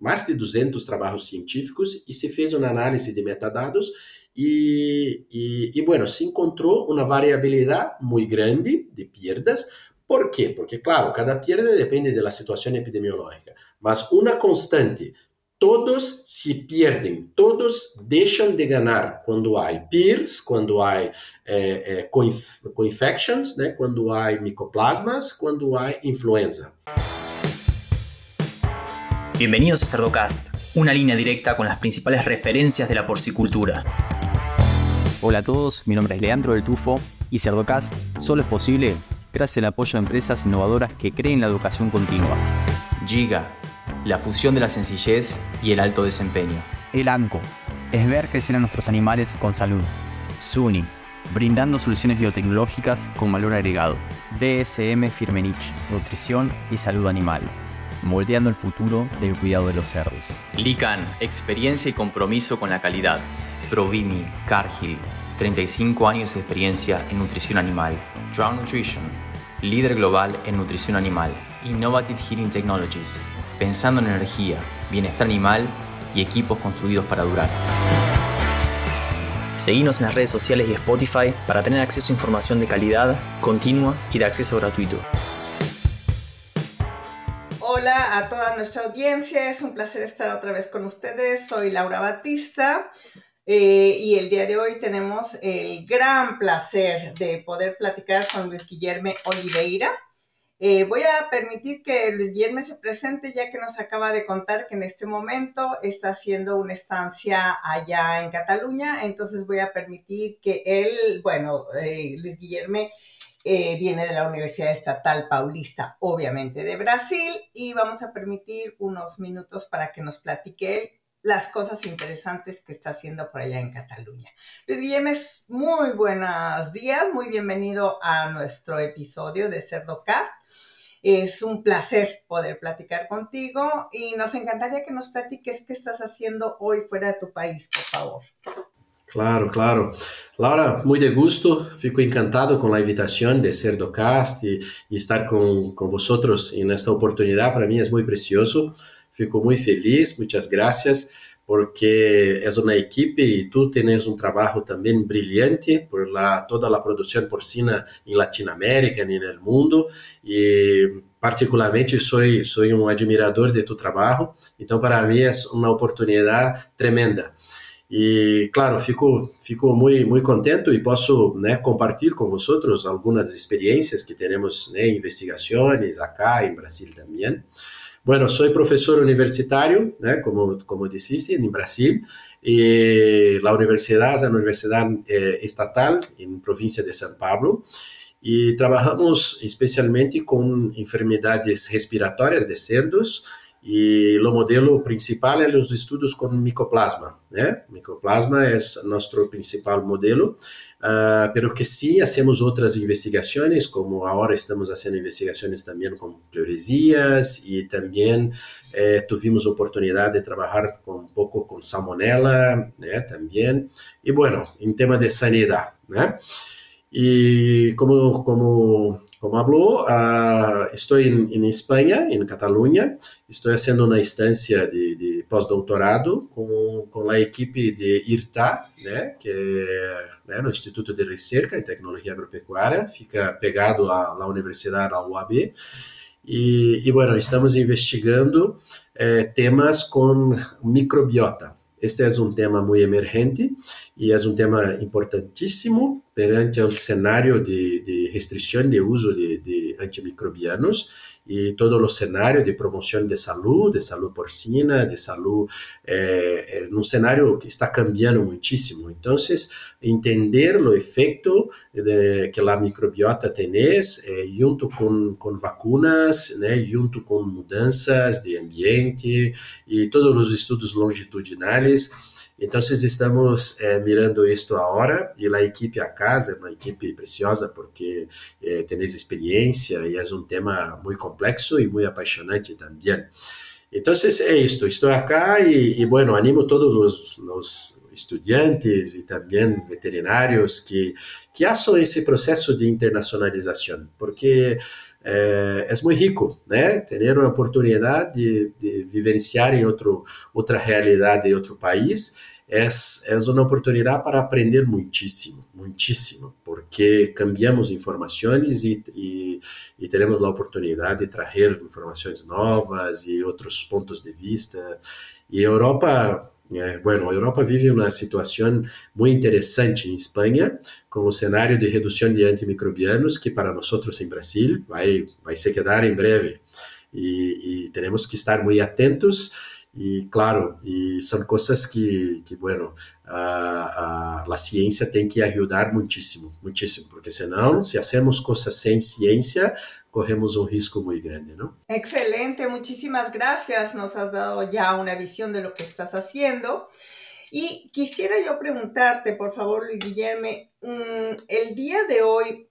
mais de 200 trabalhos científicos e se fez uma análise de metadados e, e, e bueno, se encontrou uma variabilidade muito grande de perdas. Por quê? Porque, claro, cada perda depende da situação epidemiológica, mas uma constante todos se perdem, todos deixam de ganhar quando há PIRS, quando há é, é, co-infections, né, quando há micoplasmas, quando há influenza. Bienvenidos a Cerdocast, una línea directa con las principales referencias de la porcicultura. Hola a todos, mi nombre es Leandro del Tufo y Cerdocast solo es posible gracias al apoyo de empresas innovadoras que creen la educación continua. Giga la fusión de la sencillez y el alto desempeño. El ANCO es ver crecer a nuestros animales con salud. SUNY, brindando soluciones biotecnológicas con valor agregado. DSM Firmenich, nutrición y salud animal, moldeando el futuro del cuidado de los cerdos. LICAN, experiencia y compromiso con la calidad. Provimi, Cargill, 35 años de experiencia en nutrición animal. Drown Nutrition, líder global en nutrición animal. Innovative Heating Technologies, pensando en energía, bienestar animal y equipos construidos para durar. Seguimos en las redes sociales y Spotify para tener acceso a información de calidad, continua y de acceso gratuito. Hola a toda nuestra audiencia, es un placer estar otra vez con ustedes. Soy Laura Batista eh, y el día de hoy tenemos el gran placer de poder platicar con Luis Guillermo Oliveira. Eh, voy a permitir que Luis Guillermo se presente ya que nos acaba de contar que en este momento está haciendo una estancia allá en Cataluña, entonces voy a permitir que él, bueno, eh, Luis Guillermo eh, viene de la Universidad Estatal Paulista, obviamente de Brasil, y vamos a permitir unos minutos para que nos platique él las cosas interesantes que está haciendo por allá en Cataluña. Luis Guillermo, muy buenos días, muy bienvenido a nuestro episodio de CerdoCast. Es un placer poder platicar contigo y nos encantaría que nos platiques qué estás haciendo hoy fuera de tu país, por favor. Claro, claro. Laura, muy de gusto. Fico encantado con la invitación de CerdoCast y, y estar con, con vosotros en esta oportunidad. Para mí es muy precioso. Fico muy feliz, muchas gracias, porque es una equipe y tú tienes un trabajo también brillante por toda la producción porcina en Latinoamérica en el mundo. Y particularmente soy, soy un admirador de tu trabajo, então para mim é uma oportunidade tremenda. E claro, fico, fico muito, muito contente e posso né, compartilhar com vocês algumas experiências que temos né, investigações acá em Brasil também. Bueno, soy profesor universitario, ¿eh? como, como dijiste, en Brasil. Y la universidad es la Universidad eh, Estatal en provincia de San Pablo. Y trabajamos especialmente con enfermedades respiratorias de cerdos e o modelo principal é os estudos com micoplasma, né? Micoplasma é nosso principal modelo, uh, pero que sim, hacemos outras investigações, como agora estamos fazendo investigações também com pleurezias e também eh, tivemos oportunidade de trabalhar com, um pouco com salmonella, né? Também. E, bueno, em tema de sanidade, né? E como, como como habló, uh, estoy en, en, España, en Cataluña, estoy haciendo una estancia de, de postdoctorado con, con, la equipe de IRTA, ¿eh? que é ¿eh? no Instituto de Recerca e Tecnologia Agropecuária, fica pegado à, à Universidade da UAB. E, e, bueno, estamos investigando eh, temas com microbiota, este é um tema muito emergente e é um tema importantíssimo perante o cenário de, de restrição de uso de, de antimicrobianos e todo o cenário de promoção de saúde, de saúde porcina, de é, é, num cenário que está cambiando muitíssimo. Então, entender o efeito de, que a microbiota tem, é, junto com, com vacunas, né, junto com mudanças de ambiente e todos os estudos longitudinais, então, estamos eh, mirando isto agora e a equipe a casa é uma equipe preciosa porque eh, tem experiência e é um tema muito complexo e muito apaixonante também. Então, é isto. Estou aqui e, e bueno, animo todos os, os estudantes e também veterinários que, que façam esse processo de internacionalização, porque é, é muito rico, né? Ter a oportunidade de, de vivenciar em outro, outra realidade em outro país é, é uma oportunidade para aprender muitíssimo, muitíssimo, porque cambiamos informações e, e, e teremos a oportunidade de trazer informações novas e outros pontos de vista. E a Europa bueno, a Europa vive uma situação muito interessante em Espanha, com o cenário de redução de antimicrobianos, que para nós em Brasil vai, vai se quedar em breve. E, temos que estar muito atentos e claro, e são coisas que, que bueno, a, a, a ciência tem que ajudar muitíssimo, muitíssimo, porque senão, se hacemos coisas sem ciência, corremos um risco muito grande, ¿no? Excelente, muchísimas gracias. Nos has dado ya una visión de lo que estás haciendo. Y quisiera yo preguntarte, por favor, Luis Guillermo, mm, el día de hoy,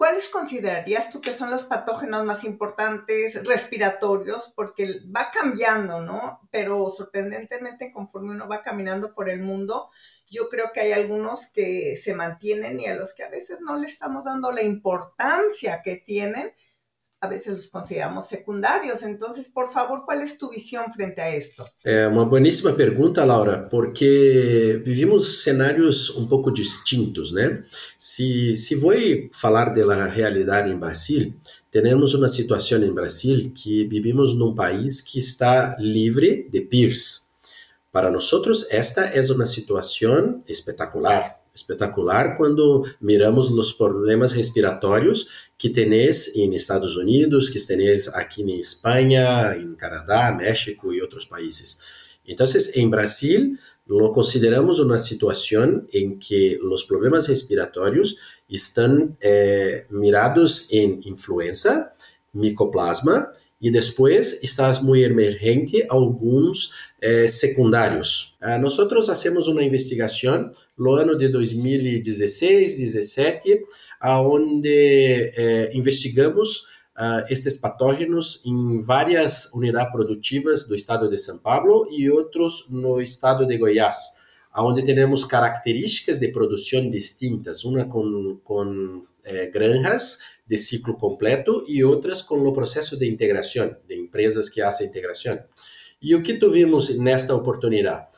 ¿Cuáles considerarías tú que son los patógenos más importantes respiratorios? Porque va cambiando, ¿no? Pero sorprendentemente, conforme uno va caminando por el mundo, yo creo que hay algunos que se mantienen y a los que a veces no le estamos dando la importancia que tienen a veces los consideramos secundarios. Entonces, por favor, ¿cuál es tu visión frente a esto? É uma boníssima pergunta, Laura, porque vivimos cenários um pouco distintos, né? Se, se vou falar da realidade em Brasil, temos uma situação em Brasil que vivimos num país que está livre de PIRS. Para nós, esta é uma situação espetacular, espetacular quando miramos os problemas respiratórios que tenéis em Estados Unidos, que tenéis aqui em Espanha, em Canadá, México e outros países. Então, em Brasil, lo consideramos uma situação em que os problemas respiratórios estão eh, mirados em influenza, micoplasma e depois está muito emergente alguns eh, secundários. Ah, nós fazemos uma investigação no ano de 2016, 17, onde eh, investigamos ah, estes patógenos em várias unidades produtivas do estado de São Paulo e outros no estado de Goiás onde temos características de produção distintas, uma com, com eh, granjas de ciclo completo e outras com o processo de integração, de empresas que fazem integração. E o que tuvimos nesta oportunidade?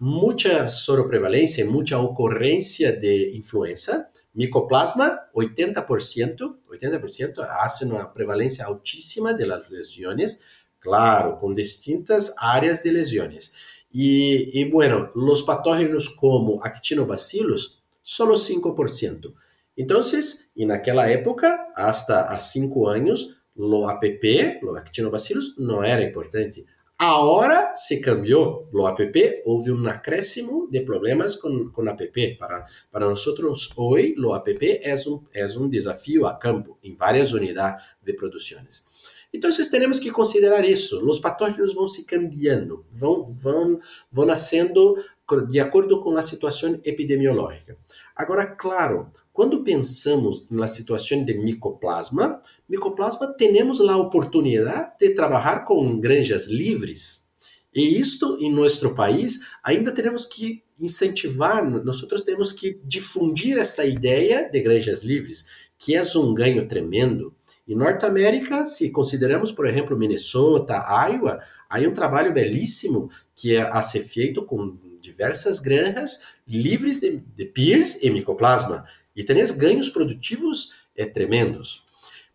Muita soroprevalência, muita ocorrência de influenza, micoplasma, 80%, 80% hace uma prevalência altíssima de las lesiones, claro, com distintas áreas de lesiones. E, e bueno, los patógenos como actinobacillus, solo 5%. Então, e naquela época, hasta há cinco anos, o APP, o actinobacillus, não era importante. Agora se cambiou o APP, houve um acréscimo de problemas com, com APP. Para, para nós, hoje, o APP é um, é um desafio a campo, em várias unidades de produções. Então, temos que considerar isso. Os patógenos vão se cambiando, vão, vão, vão nascendo de acordo com a situação epidemiológica. Agora, claro, quando pensamos na situação de micoplasma, micoplasma temos a oportunidade de trabalhar com granjas livres. E isto, em nosso país, ainda temos que incentivar, nós temos que difundir essa ideia de granjas livres, que é um ganho tremendo. Em Norte América, se consideramos, por exemplo, Minnesota, Iowa, há um trabalho belíssimo que é a ser feito com diversas granjas livres de, de PIRS e micoplasma. E tem ganhos produtivos é, tremendos.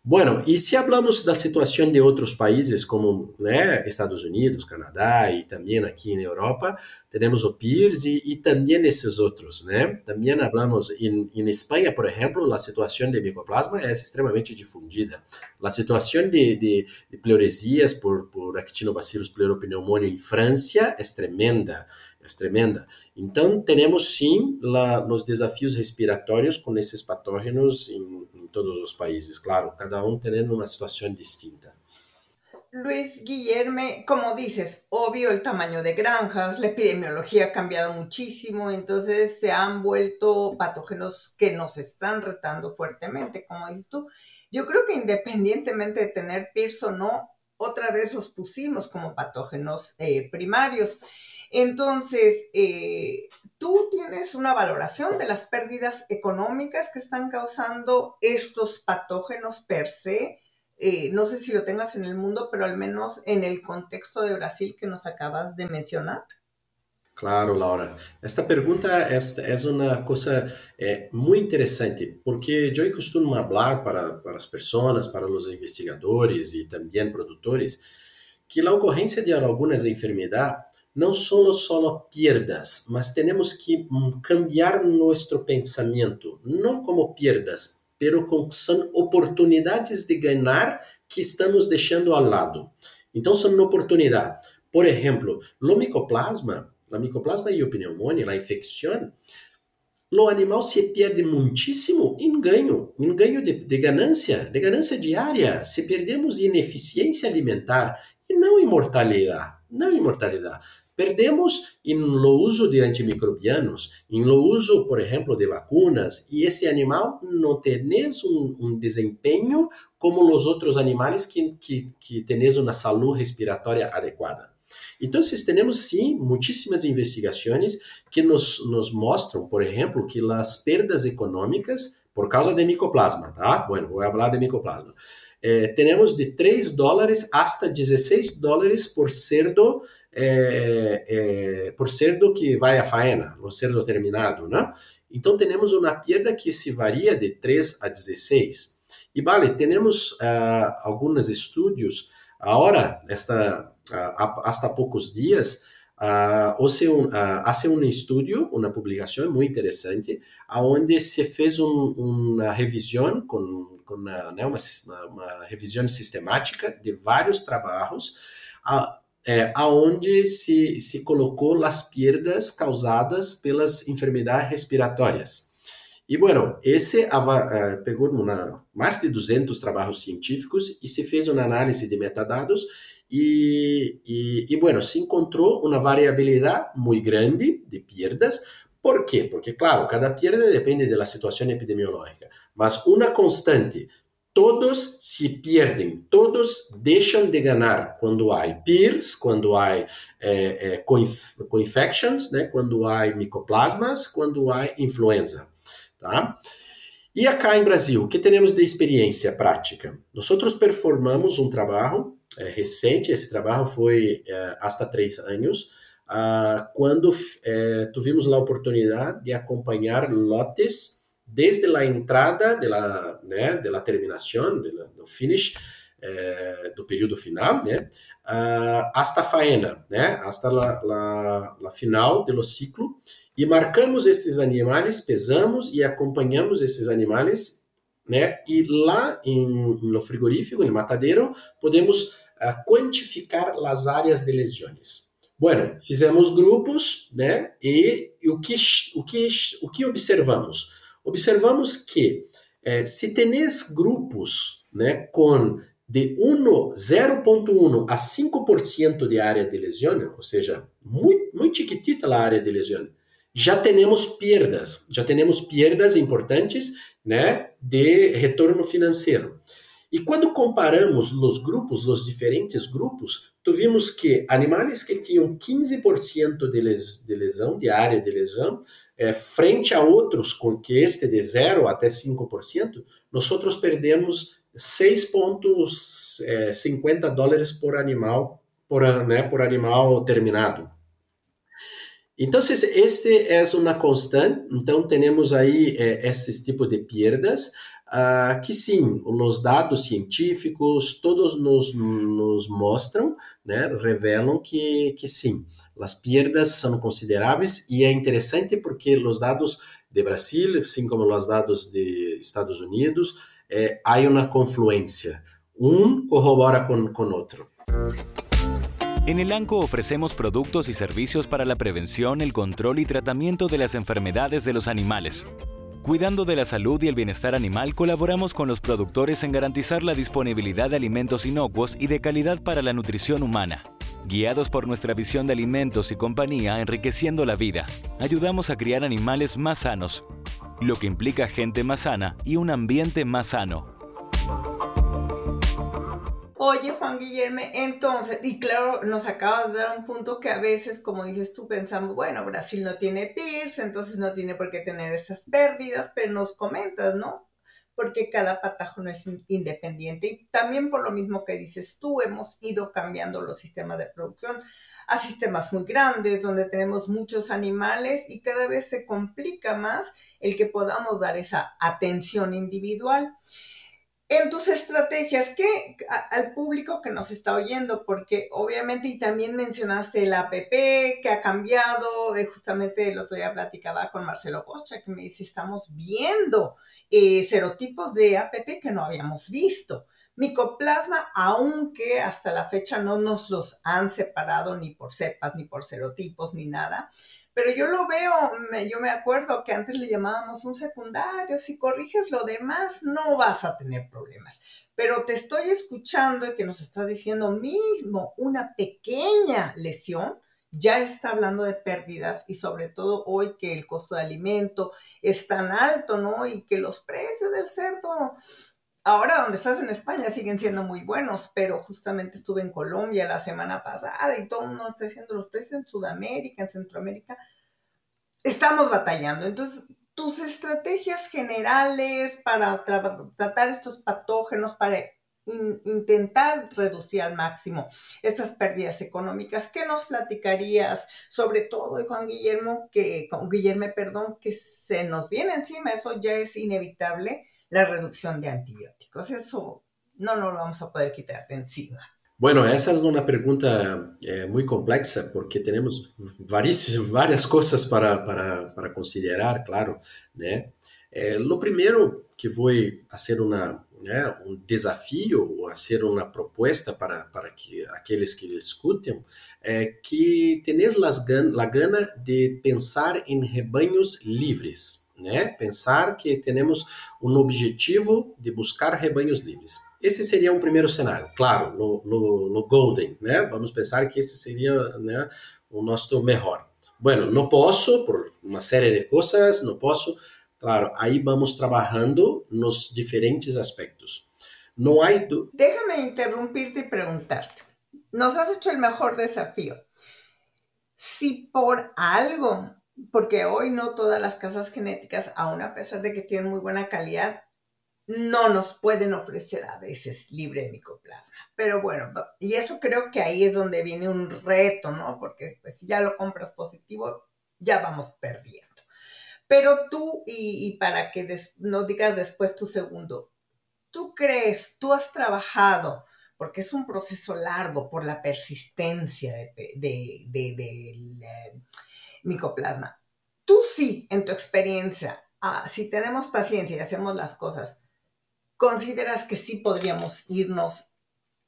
Bueno, e se hablamos da situação de outros países como né, Estados Unidos, Canadá e também aqui na Europa, temos o PIRS e, também esses outros, né? Também hablamos em, Espanha, por exemplo, a situação de micoplasma é extremamente difundida. A situação de, de, de por, por Actinobacillus pleuropneumoniae em França é tremenda é tremenda. Então, temos sim os desafios respiratórios com esses patógenos em, todos os países, claro, cada um tendo uma situação distinta. Luis Guillerme, como dices, obvio el tamaño de granjas, la epidemiología ha cambiado muchísimo, entonces se han vuelto patógenos que nos están retando fuertemente, como dices tú. Yo creo que independientemente de tener PIRS o no, otra vez los pusimos como patógenos eh, primarios. Entonces, eh, tú tienes una valoración de las pérdidas económicas que están causando estos patógenos per se eh, no sé si lo tengas en el mundo, pero al menos en el contexto de Brasil que nos acabas de mencionar. Claro, Laura. Esta pergunta é, é uma coisa é, muito interessante, porque eu costumo falar para, para as pessoas, para os investigadores e também produtores, que a ocorrência de algumas enfermidades não são só perdas, mas temos que mm, cambiar nosso pensamento, não como perdas, pero com, são oportunidades de ganhar que estamos deixando ao lado. Então, são uma oportunidade. Por exemplo, o micoplasma la micoplasma e a pneumonia, la infecção, o animal se perde muitíssimo em ganho, em ganho de, de ganância, de ganância diária. Se perdemos em eficiência alimentar e não em mortalidade, não em mortalidade. Perdemos em lo uso de antimicrobianos, em lo uso, por exemplo, de vacunas, e esse animal não tem um, um desempenho como os outros animais que, que, que têm uma saúde respiratória adequada. Então, temos sim muitíssimas investigações que nos, nos mostram, por exemplo, que as perdas econômicas por causa de micoplasma, tá? Bueno, vou falar de micoplasma. Eh, temos de 3 dólares hasta 16 dólares por cerdo, eh, eh, por cerdo que vai à faena, o cerdo terminado, né? Então, temos uma perda que se varia de 3 a 16. E vale, temos uh, alguns estudos, agora, esta uh, hasta poucos dias, uh, hace, un, uh, hace um estudo, uma publicação muito interessante, onde se fez um, uma revisão, com, com uma, né, uma, uma, revisão sistemática de vários trabalhos, a, é, aonde se, se colocou as perdas causadas pelas enfermidades respiratórias. E, bueno, esse uh, pegou uma, mais de 200 trabalhos científicos e se fez uma análise de metadados e, e, e, bueno, se encontrou uma variabilidade muito grande de perdas. Por quê? Porque, claro, cada perda depende da situação epidemiológica, mas uma constante, todos se perdem, todos deixam de ganhar quando há PIRS, quando há é, é, co-infections, né? quando há micoplasmas, quando há influenza. Tá? E acá em Brasil, o que temos de experiência prática? Nós performamos um trabalho é, recente, esse trabalho foi é, hasta três anos, ah, quando é, tivemos a oportunidade de acompanhar lotes desde a entrada de né, de terminação, do finish, é, do período final, né, uh, hasta faena, né, hasta la, la, la final do ciclo, e marcamos esses animais, pesamos e acompanhamos esses animais, né, e lá em, no frigorífico, no matadeiro, podemos uh, quantificar as áreas de lesões. Bueno, fizemos grupos, né? E, o que o que o que observamos? Observamos que eh, se tenes grupos, né, com de 0,1 a 5% de área de lesão, ou seja, muito, muito chiquitita a área de lesão, já temos perdas, já temos perdas importantes, né, de retorno financeiro. E quando comparamos os grupos, os diferentes grupos, vimos que animais que tinham 15% de, les, de lesão, de área de lesão, é, frente a outros com que este de 0 até 5%, nós outros perdemos 6,50 é, dólares por animal, por, né, por animal terminado. Então, este é uma constante. Então, temos aí é, esses tipos de perdas uh, que sim, os dados científicos todos nos, nos mostram, né, revelam que, que sim, as perdas são consideráveis e é interessante porque os dados de Brasil, assim como os dados de Estados Unidos, eh, há uma confluência. Um corrobora com, com outro. En el ANCO ofrecemos productos y servicios para la prevención, el control y tratamiento de las enfermedades de los animales. Cuidando de la salud y el bienestar animal, colaboramos con los productores en garantizar la disponibilidad de alimentos inocuos y de calidad para la nutrición humana. Guiados por nuestra visión de alimentos y compañía enriqueciendo la vida, ayudamos a criar animales más sanos, lo que implica gente más sana y un ambiente más sano. Oye, Juan Guillermo, entonces, y claro, nos acabas de dar un punto que a veces, como dices tú, pensamos, bueno, Brasil no tiene PIRS, entonces no tiene por qué tener esas pérdidas, pero nos comentas, ¿no? porque cada patógeno es independiente. Y también por lo mismo que dices tú, hemos ido cambiando los sistemas de producción a sistemas muy grandes, donde tenemos muchos animales y cada vez se complica más el que podamos dar esa atención individual en tus estrategias, que al público que nos está oyendo, porque obviamente y también mencionaste el APP que ha cambiado, eh, justamente el otro día platicaba con Marcelo Costa que me dice, estamos viendo eh, serotipos de APP que no habíamos visto. Micoplasma, aunque hasta la fecha no nos los han separado ni por cepas, ni por serotipos, ni nada, pero yo lo veo, yo me acuerdo que antes le llamábamos un secundario, si corriges lo demás no vas a tener problemas. Pero te estoy escuchando y que nos estás diciendo mismo una pequeña lesión, ya está hablando de pérdidas y sobre todo hoy que el costo de alimento es tan alto, ¿no? Y que los precios del cerdo, ahora donde estás en España siguen siendo muy buenos, pero justamente estuve en Colombia la semana pasada y todo el mundo está diciendo los precios en Sudamérica, en Centroamérica estamos batallando. Entonces, tus estrategias generales para tratar estos patógenos, para intentar reducir al máximo estas pérdidas económicas, ¿qué nos platicarías? Sobre todo, Juan Guillermo, que, Guillermo, perdón, que se nos viene encima, eso ya es inevitable, la reducción de antibióticos. Eso no lo vamos a poder quitar de encima. Bueno, essa é uma pergunta é, muito complexa, porque temos várias, várias coisas para, para, para considerar, claro. Né? É, o primeiro que vou fazer uma, um desafio, ou fazer uma proposta para, para que aqueles que escutem, é que tenes a gana de pensar em rebanhos livres. Né? Pensar que temos um objetivo de buscar rebanhos livres. Esse seria um primeiro cenário, claro, no, no, no Golden, né? Vamos pensar que esse seria né, o nosso melhor. Bueno, não posso, por uma série de coisas, não posso. Claro, aí vamos trabalhando nos diferentes aspectos. Não há... Du... Déjame interrumpirte e perguntarte. Nos has hecho el mejor desafío. Si por algo, porque hoy no todas las casas genéticas, aún a pesar de que tienen muy buena calidad, no nos pueden ofrecer a veces libre micoplasma. Pero bueno, y eso creo que ahí es donde viene un reto, ¿no? Porque pues, si ya lo compras positivo, ya vamos perdiendo. Pero tú, y, para que nos digas después tu segundo, ¿tú crees, tú has trabajado, porque es un proceso largo por la persistencia de, del eh, micoplasma? Tú sí, en tu experiencia, ah, si tenemos paciencia y hacemos las cosas, ¿consideras que sí podríamos irnos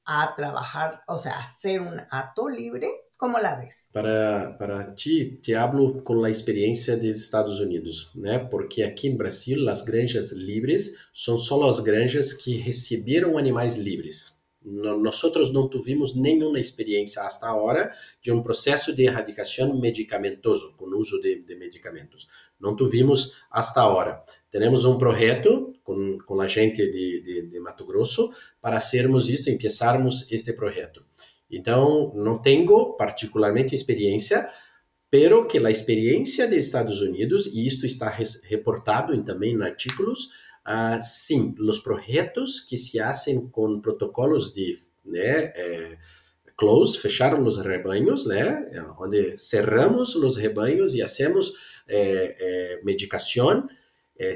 a trabajar, o sea, hacer un ato libre? Como la ves? Para, para ti, te hablo com a experiência dos Estados Unidos, né? Porque aqui no Brasil, as granjas livres são só as granjas que receberam animais livres. Nós não tivemos nenhuma experiência até agora de um processo de erradicação medicamentoso, com uso de, de medicamentos. Não tivemos até agora. Temos um projeto com, com a gente de, de, de Mato Grosso para sermos isto, começarmos este projeto. Então, não tenho particularmente experiência, pero que a experiência de Estados Unidos, e isto está reportado também em artigos, uh, sim, os projetos que se fazem com protocolos de né, eh, close, fecharam os rebanhos, né, onde cerramos os rebanhos e hacemos eh, eh, medicação,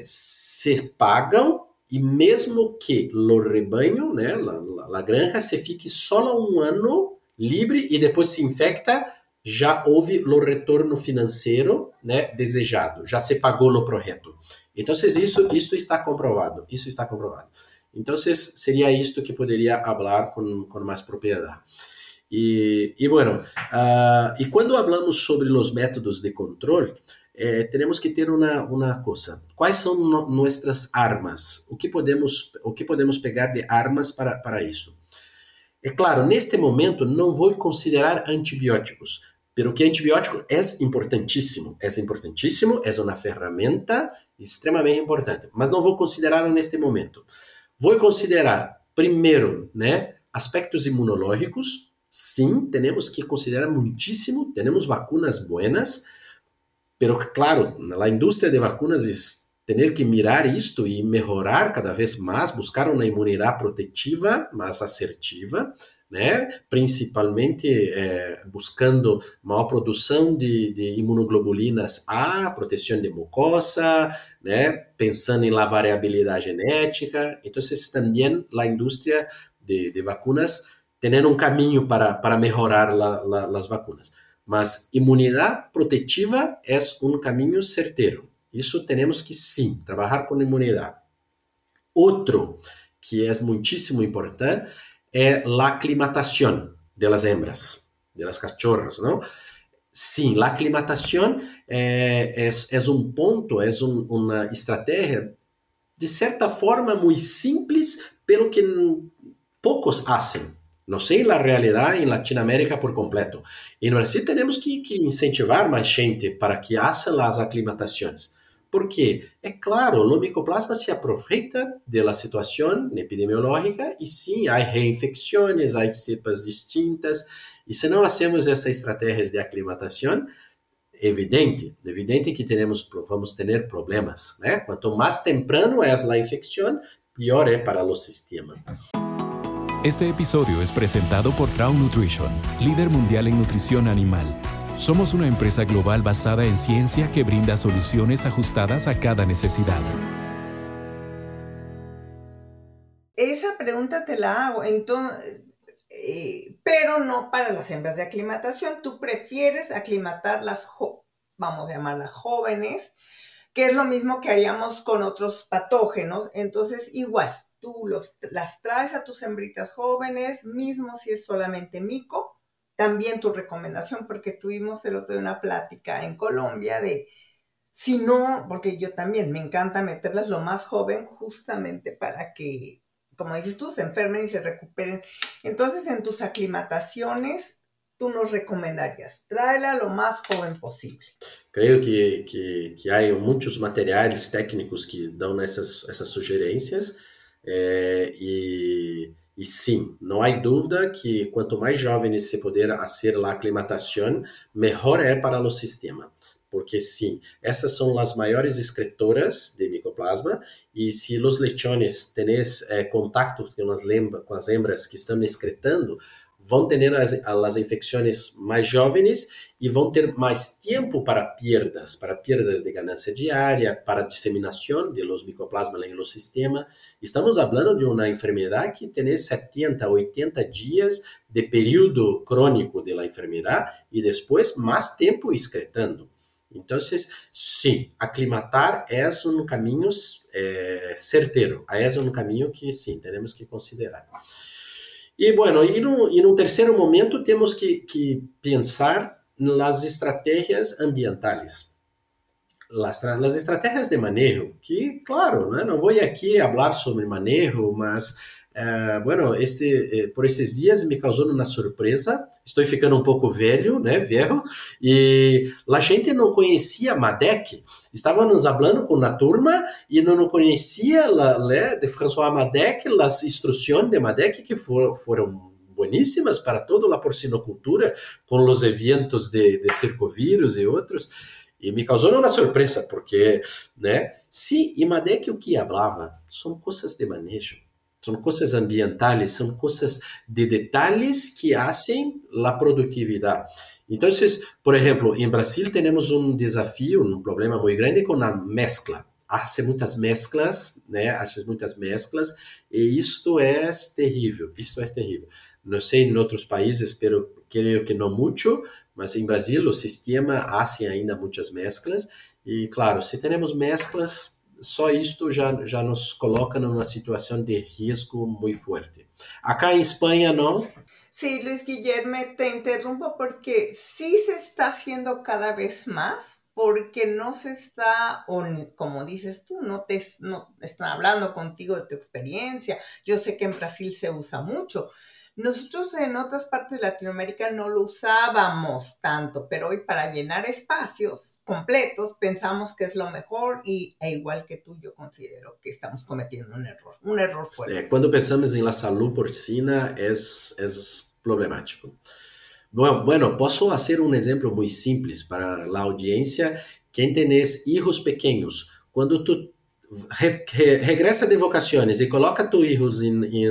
se pagam e mesmo que o rebanho, né, a, granja se fique só um ano livre e depois se infecta, já houve o retorno financeiro, né, desejado, já se pagou o projeto. Então isso isso está comprovado, isso está comprovado. Então seria isto que poderia falar com, com mais propriedade. E, e bueno, uh, e quando falamos sobre os métodos de controle, eh, teremos que ter uma, uma coisa. Quais são no, nossas armas? O que podemos o que podemos pegar de armas para, para isso? É claro, neste momento não vou considerar antibióticos, pero que antibiótico é importantíssimo, é importantíssimo, é uma ferramenta extremamente importante, mas não vou considerar neste momento. Vou considerar primeiro, né, aspectos imunológicos. Sim, temos que considerar muitíssimo. Temos vacunas buenas, Pero claro, a indústria de vacunas ter que mirar isto e melhorar cada vez mais, buscar uma imunidade protetiva mais assertiva, né? principalmente é, buscando maior produção de, de, imunoglobulinas A, proteção de mucosa, né? pensando em la variabilidade genética. Então, também a indústria de, de vacunas tem um caminho para, para melhorar la, la, as vacunas. Mas imunidade protetiva é um caminho certeiro. Isso temos que sim, trabalhar com imunidade. Outro que é muitíssimo importante é a aclimatação das hembras, das cachorras, não? Sim, a aclimatação é, é, é um ponto, é um, uma estratégia de certa forma muito simples, pelo que poucos fazem. Não sei a realidade em Latinoamérica por completo. E no Brasil temos que, que incentivar mais gente para que faça as aclimatações. Porque, é claro, o micoplasma se aproveita da situação epidemiológica e sim, há reinfecções, há cepas distintas. E se não hacemos essas estratégias de aclimatação, evidente, evidente que teremos, vamos ter problemas. Né? Quanto mais temprano é a infecção, pior é para o sistema. Este episodio es presentado por Traum Nutrition, líder mundial en nutrición animal. Somos una empresa global basada en ciencia que brinda soluciones ajustadas a cada necesidad. Esa pregunta te la hago, entonces, eh, pero no para las hembras de aclimatación. Tú prefieres aclimatar las, vamos a llamarlas jóvenes, que es lo mismo que haríamos con otros patógenos. Entonces, igual, tú los, las traes a tus hembritas jóvenes, mismo si es solamente mico, también tu recomendación, porque tuvimos el otro día una plática en Colombia de si no, porque yo también me encanta meterlas lo más joven justamente para que, como dices tú, se enfermen y se recuperen. Entonces, en tus aclimataciones, tú nos recomendarías, tráela lo más joven posible. Creo que, que, que hay muchos materiales técnicos que dan esas, esas sugerencias. É, e, e sim, não há dúvida que quanto mais jovens se puder fazer a aclimatação, melhor é para o sistema. Porque sim, essas são as maiores excretoras de micoplasma e se os lechones têm é, contato com as, com as hembras que estão excretando, vão ter as, as infecções mais jovens e vão ter mais tempo para perdas, para perdas de ganância diária, para disseminação de los micoplasmas no sistema. Estamos falando de uma enfermidade que tem 70, 80 dias de período crônico da enfermidade e depois mais tempo excretando. Então, sim, aclimatar é um caminho é, certeiro, é um caminho que sim, temos que considerar. E, bueno, e no, e no terceiro momento temos que, que pensar nas estratégias ambientales. Las, las estratégias de manejo, que, claro, né, não vou aqui falar sobre manejo, mas Uh, bueno, este, eh, por esses dias me causou uma surpresa. Estou ficando um pouco velho, né, velho, e a gente não conhecia Madec. Estávamos falando com a turma e não conhecia la, né, de François Madec as instruções de Madec que for, foram bueníssimas para toda a porcinocultura, com os eventos de, de circovírus e outros. E me causou uma surpresa, porque, né, se Madec o que falava são coisas de manejo são coisas ambientais, são coisas de detalhes que fazem a produtividade. Então, por exemplo, em Brasil temos um desafio, um problema muito grande com a mescla. Há muitas mesclas, né? Há muitas mesclas, e isto é terrível. Isto é terrível. Não sei em outros países, pero creio que não muito, mas em Brasil o sistema hace ainda muitas mesclas. E claro, se temos mesclas, só isto já, já nos coloca numa situação de risco muito forte. Acá em Espanha, não? Sí, Luis Guillermo, te interrumpo porque sí se está haciendo cada vez más, porque no se está, como dices tú, no te no están hablando contigo de tu experiencia. Yo sé que en Brasil se usa mucho, nosotros en otras partes de Latinoamérica no lo usábamos tanto, pero hoy para llenar espacios completos pensamos que es lo mejor y e igual que tú yo considero que estamos cometiendo un error, un error fuerte. É, quando pensamos em la salud porcina é, é problemático. Bueno, bueno, posso fazer um exemplo muito simples para a audiência. Quem tem hijos pequenos, quando tu re, re, regressa de vacaciones e coloca tu hijos em,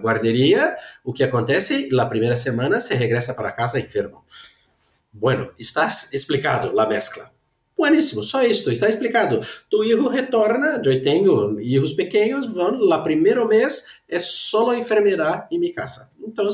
guarderia, o que acontece? Na primeira semana se regressa para casa enfermo. Bueno, estás explicado la mezcla. Bueníssimo, só isso, está explicado. Tu hijo retorna, eu tenho hijos pequenos, vão, lá primeiro mês é só enfermeira em minha casa. Então,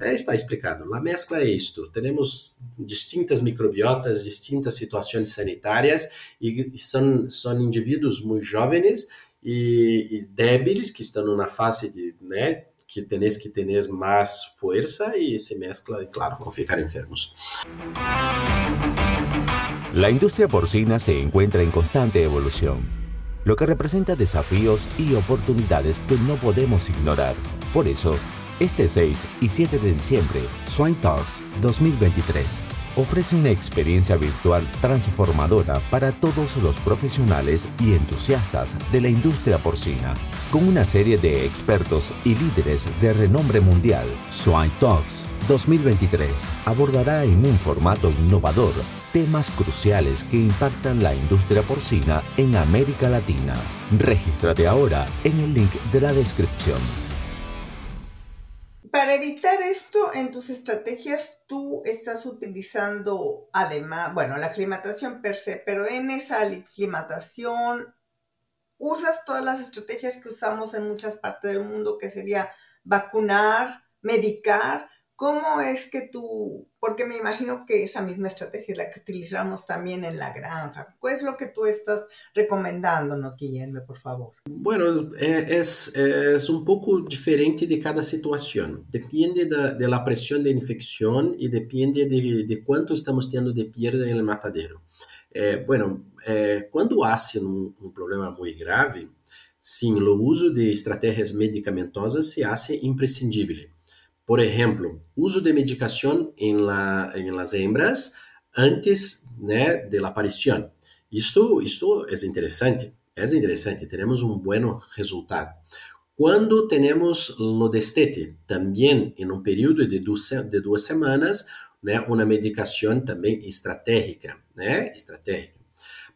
é, está explicado. A mescla é isto. Temos distintas microbiotas, distintas situações sanitárias e, e são, são indivíduos muito jovens e, e débiles que estão na fase de, né, que tenéis que ter mais força e se mescla, e claro, vão ficar enfermos. La industria porcina se encuentra en constante evolución, lo que representa desafíos y oportunidades que no podemos ignorar. Por eso, Este 6 y 7 de diciembre, Swine Talks 2023 ofrece una experiencia virtual transformadora para todos los profesionales y entusiastas de la industria porcina. Con una serie de expertos y líderes de renombre mundial, Swine Talks 2023 abordará en un formato innovador temas cruciales que impactan la industria porcina en América Latina. Regístrate ahora en el link de la descripción. Para evitar esto, en tus estrategias tú estás utilizando además, bueno, la aclimatación per se, pero en esa aclimatación usas todas las estrategias que usamos en muchas partes del mundo, que sería vacunar, medicar, ¿Cómo es que tú, porque me imagino que esa misma estrategia es la que utilizamos también en la granja? ¿Qué es lo que tú estás recomendándonos, Guillermo, por favor? Bueno, es, es un poco diferente de cada situación. Depende de, de la presión de infección y depende de, de cuánto estamos teniendo de pérdida en el matadero. Eh, bueno, eh, quando há um, um, problema muito grave, sim, o uso de estratégias medicamentosas se hace imprescindível. Por ejemplo, uso de medicación en, la, las hembras antes né, de la aparición. Isto, isto es interesante, es interesante, tenemos resultado. Quando temos o destete, também em um período de duas, de duas semanas, né, uma medicação também estratégica, né, estratégica.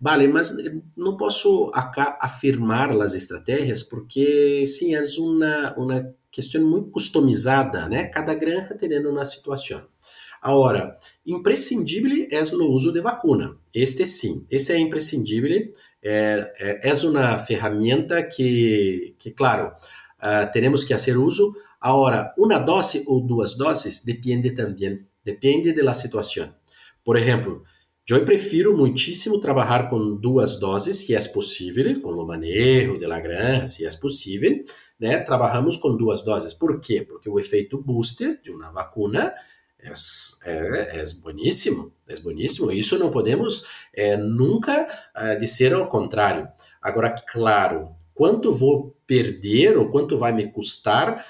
Vale, mas não posso afirmar as estratégias porque sim, é uma, uma questão muito customizada, né? Cada granja tendo uma situação. Agora, imprescindível é o uso de vacuna. Este sim, esse é imprescindível. É, é, é uma ferramenta que, que claro, uh, temos que fazer uso. Agora, uma dose ou duas doses depende também, depende da situação. Por exemplo, eu prefiro muitíssimo trabalhar com duas doses, se é possível, com o manejo de la granja, se é possível, né? Trabalhamos com duas doses. Por quê? Porque o efeito booster de uma vacuna é, é, é bueníssimo, é bueníssimo. Isso não podemos é, nunca é, dizer ao contrário. Agora, claro, quanto vou perder ou quanto vai me custar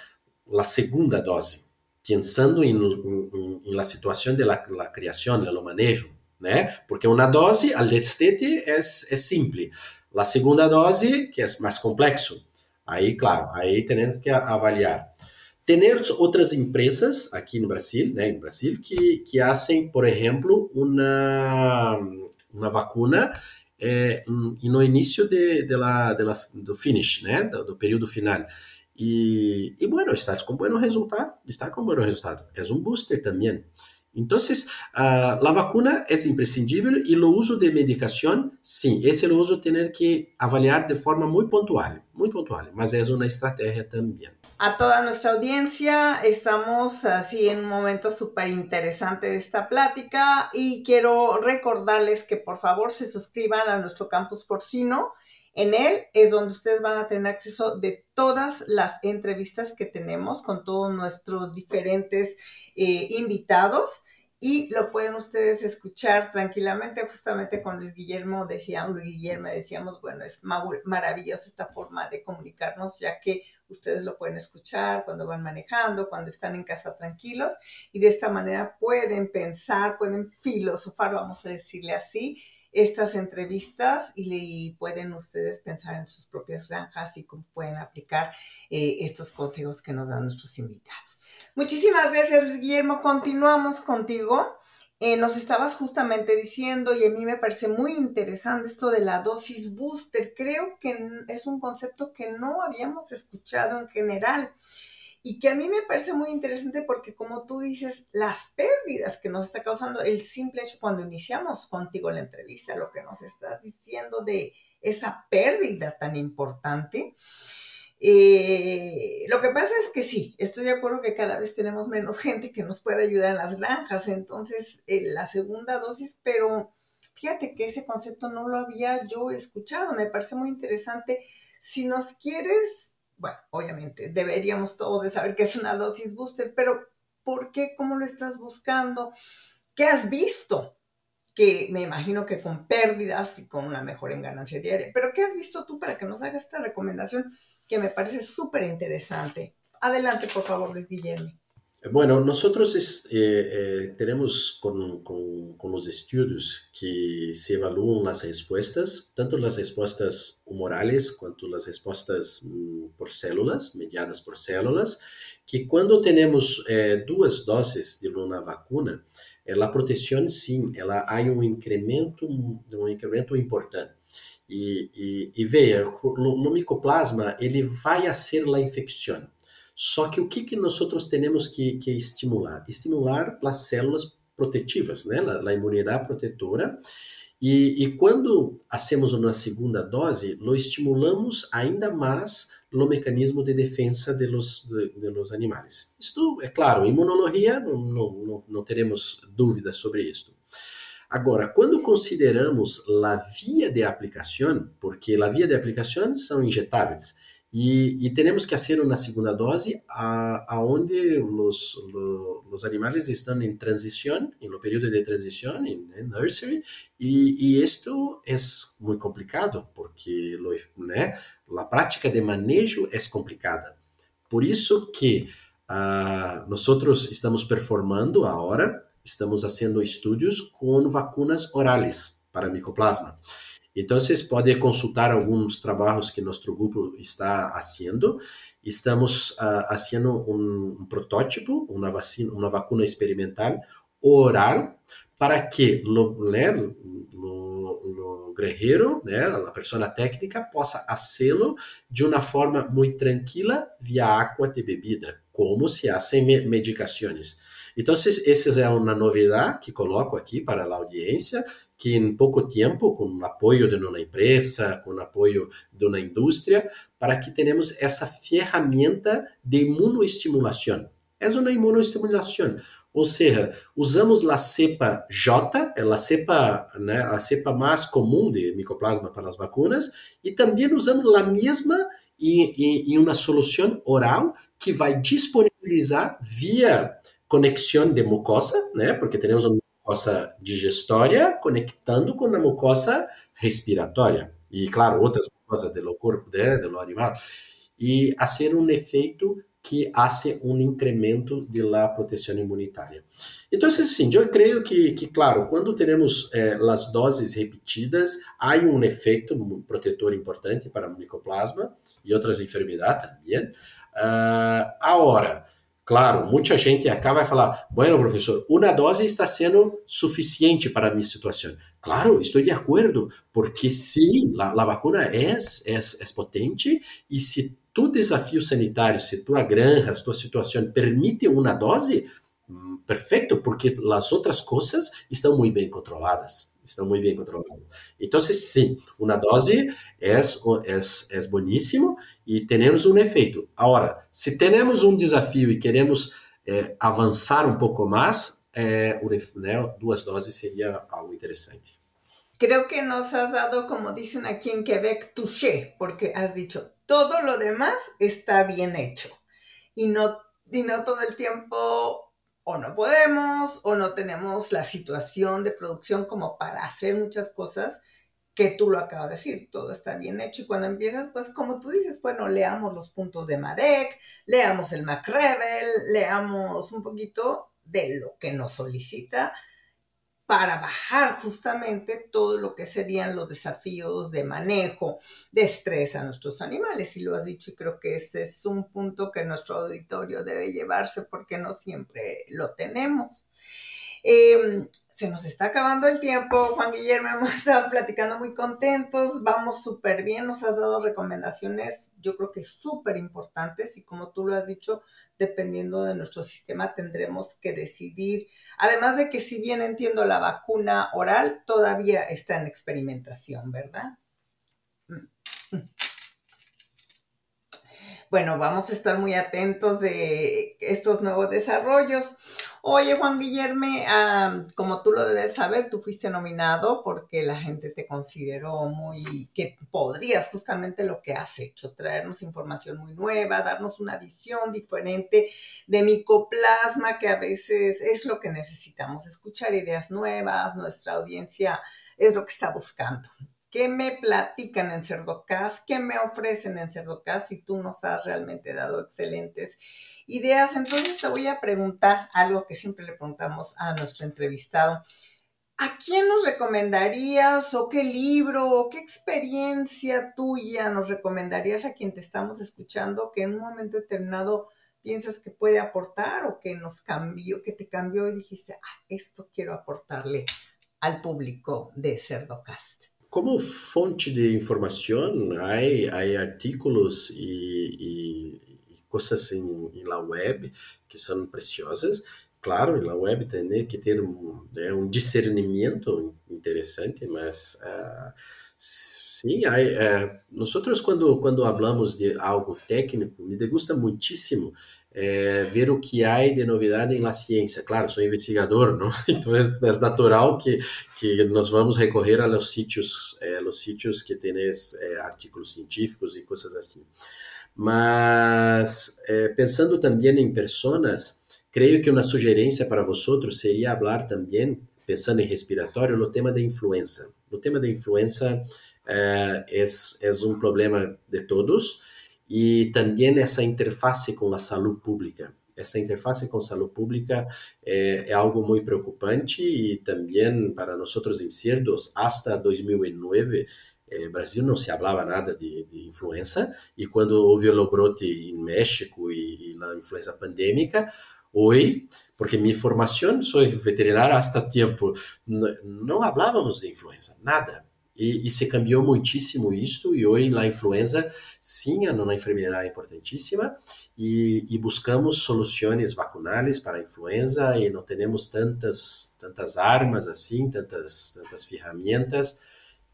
a segunda dose? Pensando em, em, em la situação la criação, do manejo, né? Porque uma dose, al destete, é, é simples. A segunda dose, que é mais complexo. Aí, claro, aí temos que avaliar. Ter outras empresas aqui no Brasil, né, no Brasil, que, que fazem, por exemplo, uma, uma vacuna é, no início de, de la, de la, do finish, né, do, do período final. E, e, bueno, está com bom resultado, está com bom resultado. É um booster também. Entonces, uh, la vacuna es imprescindible y lo uso de medicación, sí, ese lo uso tener que avaliar de forma muy puntual, muy puntual, mas es una estrategia también. A toda nuestra audiencia, estamos así en un momento súper interesante de esta plática y quiero recordarles que por favor se suscriban a nuestro campus porcino. En él es donde ustedes van a tener acceso de todas las entrevistas que tenemos con todos nuestros diferentes eh, invitados y lo pueden ustedes escuchar tranquilamente. Justamente con Luis Guillermo decíamos, Luis Guillermo decíamos, bueno, es maravillosa esta forma de comunicarnos, ya que ustedes lo pueden escuchar cuando van manejando, cuando están en casa tranquilos, y de esta manera pueden pensar, pueden filosofar, vamos a decirle así, estas entrevistas y, pueden ustedes pensar en sus propias granjas y cómo pueden aplicar eh, estos consejos que nos dan nuestros invitados. Muchísimas gracias, Luis Guillermo. Continuamos contigo. eh, nos estabas justamente diciendo, y a mí me parece muy interesante esto de la dosis booster. Creo que es un concepto que no habíamos escuchado en general y que a mí me parece muy interesante porque como tú dices, las pérdidas que nos está causando el simple hecho cuando iniciamos contigo la entrevista, lo que nos estás diciendo de esa pérdida tan importante, eh, lo que pasa es que sí, estoy de acuerdo que cada vez tenemos menos gente que nos puede ayudar en las granjas, entonces eh, la segunda dosis, pero fíjate que ese concepto no lo había yo escuchado, me parece muy interesante. Si nos quieres, bueno, obviamente deberíamos todos de saber que es una dosis booster, pero ¿por qué? ¿Cómo lo estás buscando? ¿Qué has visto? que me imagino que con pérdidas y con una mejora en ganancia diaria. Pero ¿qué has visto tú para que nos hagas esta recomendación que me parece súper interesante? Adelante, por favor, Luis Guillermo. Bueno, nosotros eh, eh, tenemos con, con, con, los estudios que se evalúan las respuestas, tanto las respuestas humorales cuanto las respuestas mm, por células, mediadas por células, que cuando tenemos eh, duas dosis de uma vacuna, ela, a proteção, sim, ela há um incremento, um incremento importante. E, e, e veja, no, micoplasma, ele vai a ser a infecção. Só que o que, que nós temos que, que estimular? Estimular as células protetivas, né? a, imunidade protetora. E, e quando hacemos uma segunda dose, lo estimulamos ainda mais no mecanismo de defesa de los, de, de los animais. Isto, é claro, imunologia, não, não, não teremos dúvidas sobre isto. Agora, quando consideramos a via de aplicação, porque a via de aplicação são injetáveis, e, e temos que fazer uma segunda dose aonde os, os animais estão em transição, no período de transição, em, nursery, e, e isto é muito complicado, porque né, a prática de manejo é complicada. Por isso que uh, nós estamos performando agora, estamos fazendo estudos com vacunas orales para micoplasma. Então, vocês podem consultar alguns trabalhos que nosso grupo está fazendo. Estamos uh, fazendo um, um, protótipo, uma vacina, uma vacuna experimental oral para que o né, guerreiro, né, a pessoa técnica, possa fazê-lo de uma forma muito tranquila via água de bebida, como se fazem medicações. Então, essa é uma novidade que coloco aqui para a audiência, que em pouco tempo, com o apoio de uma empresa, com o apoio de uma indústria, para que tenhamos essa ferramenta de imunoestimulação. É uma imunoestimulação, ou seja, usamos a cepa J, é a cepa, né, a cepa mais comum de micoplasma para as vacunas, e também usamos a mesma em, em, em uma solução oral que vai disponibilizar via conexão de mucosa, né, porque temos uma mucosa digestória conectando com a mucosa respiratória. E, claro, outras mucosas do corpo, né, do animal. E fazer um efeito que hace um incremento de la proteção imunitária. Então, sim, eu creio que, que claro, quando teremos eh, as doses repetidas, há um efeito protetor importante para o micoplasma e outras enfermidades também. Uh, agora, Claro, muita gente acá vai falar, bueno, professor, uma dose está sendo suficiente para a minha situação. Claro, estou de acordo, porque sim, a, a vacuna é, é, é potente e se tu desafio sanitário, se tua granja, tua situação permite uma dose, hum, perfeito, porque as outras coisas estão muito bem controladas. Estão muito bem controladas. Então, sim, uma dose é, é, é boníssimo e temos um efeito. Agora, se temos um desafio e queremos é, avançar um pouco mais, é, né, duas doses seria algo interessante. Creo que nos has dado, como dicen aquí en Quebec, touché, porque has dicho, todo lo demás está bien hecho. Y no, y no todo el tiempo o no podemos o no tenemos la situación de producción como para hacer muchas cosas que tú lo acabas de decir, todo está bien hecho. Y cuando empiezas, pues como tú dices, bueno, leamos los puntos de MADEC, leamos el MacRevel, leamos un poquito de lo que nos solicita para bajar justamente todo lo que serían los desafíos de manejo de estrés a nuestros animales. Y lo has dicho y creo que ese es un punto que nuestro auditorio debe llevarse porque no siempre lo tenemos. Em, se nos está acabando el tiempo. Juan Guillermo, hemos estado platicando muy contentos, vamos súper bien, nos has dado recomendaciones, yo creo que súper importantes y como tú lo has dicho, dependiendo de nuestro sistema tendremos que decidir. Además de que si bien entiendo la vacuna oral, todavía está en experimentación, ¿verdad? Bueno, vamos a estar muy atentos de estos nuevos desarrollos. Oye, Juan Guillermo, como tú lo debes saber, tú fuiste nominado porque la gente te consideró muy, que podrías justamente lo que has hecho, traernos información muy nueva, darnos una visión diferente de micoplasma, que a veces es lo que necesitamos, escuchar ideas nuevas, nuestra audiencia es lo que está buscando. ¿Qué me platican en Cerdocast? ¿Qué me ofrecen en Cerdocast? Si tú nos has realmente dado excelentes ideas, entonces te voy a preguntar algo que siempre le preguntamos a nuestro entrevistado. ¿A quién nos recomendarías o qué libro o qué experiencia tuya nos recomendarías a quien te estamos escuchando que en un momento determinado piensas que puede aportar o que nos cambió, que te cambió y dijiste, ah, esto quiero aportarle al público de Cerdocast? Como fonte de informação, há, há artículos e, e, e coisas em, na web que são preciosas. Claro, na web tem que ter um, né, um discernimento interessante, mas uh, sim, há, uh, nós quando quando falamos de algo técnico, me degusta muitíssimo é, ver o que há de novidade na ciência. Claro, sou investigador, não? então é, é natural que, que nós vamos recorrer aos sítios, é, os sítios que têm é, artigos científicos e coisas assim. Mas é, pensando também em pessoas, creio que uma sugerência para vocês seria falar também, pensando em respiratório, no tema da influenza. O tema da influenza é um problema de todos e também essa interface com a saúde pública. Esta interface com a saúde pública é, é, algo muito preocupante e também para nós em Cerdos, hasta 2009, eh, Brasil não se falava nada de, de, influenza e quando houve o brote em México e, e a influenza pandêmica, hoje, porque minha formação, sou veterinário há tempo, não falávamos de influenza, nada. E, e, se cambiou muitíssimo isto, e hoje na influenza, sim, é uma enfermidade importantíssima, e, e, buscamos soluções vacunais para a influenza, e não temos tantas, tantas armas assim, tantas, tantas ferramentas.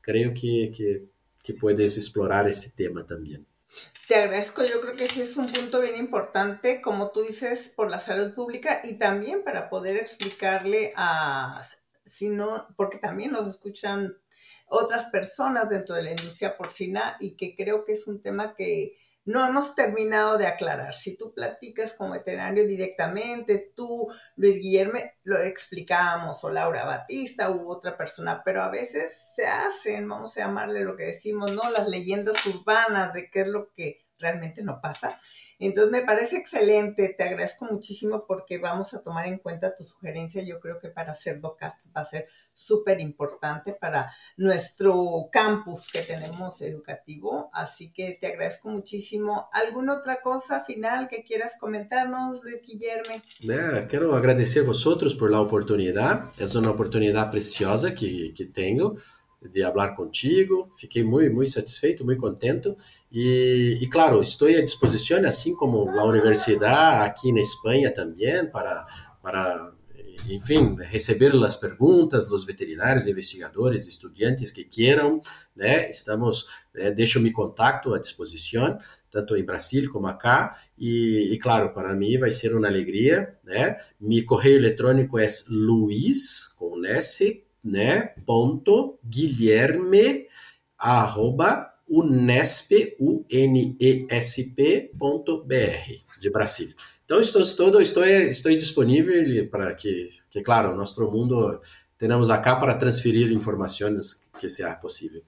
Creio que, que, que puedes explorar esse tema também. Te agradezco, yo creo que ese es un punto bien importante, como tú dices, por la salud pública y también para poder explicarle a, si no, porque también nos escuchan otras personas dentro de la industria porcina y que creo que es un tema que no hemos terminado de aclarar. Si tú platicas como veterinario directamente, tú, Luis Guillermo, lo explicamos, o Laura Batista u otra persona, pero a veces se hacen, vamos a llamarle lo que decimos, ¿no? Las leyendas urbanas de qué es lo que realmente no pasa. Entonces me parece excelente, te agradezco muchísimo porque vamos a tomar en cuenta tu sugerencia. Yo creo que para hacer docas va a ser súper importante para nuestro campus que tenemos educativo. Así que te agradezco muchísimo. ¿Alguna otra cosa final que quieras comentarnos, Luis Guillermo? quiero agradecer a vosotros por la oportunidad. Es una oportunidad preciosa que, que tengo de falar contigo. Fiquei muito, muito satisfeito, muito contento. E, e, claro, estou à disposição, assim como a universidade aqui na Espanha também, para, para enfim, receber as perguntas dos veterinários, investigadores, estudantes que queiram, né? Estamos, né, deixo meu contato à disposição, tanto em Brasil como acá, e, e, claro, para mim vai ser uma alegria, né? Meu correio eletrônico é luiz, com S, né? Ponto Guilherme arroba unesp, u n e s p ponto br de Brasília. Então estou estou estou estou disponível para que que claro nosso mundo tenhamos acá para transferir informações que seja possível.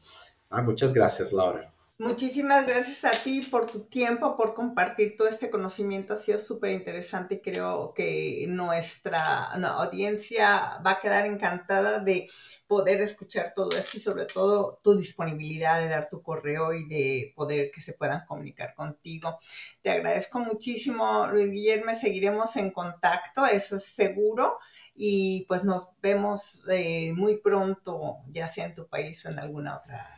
Ah, muitas graças, Laura. Muchísimas gracias a ti por tu tiempo, por compartir todo este conocimiento. Ha sido súper interesante y creo que nuestra audiencia va a quedar encantada de poder escuchar todo esto y sobre todo tu disponibilidad de dar tu correo y de poder que se puedan comunicar contigo. Te agradezco muchísimo, Luis Guillermo. Seguiremos en contacto, eso es seguro y pues nos vemos eh, muy pronto, ya sea en tu país o en alguna otra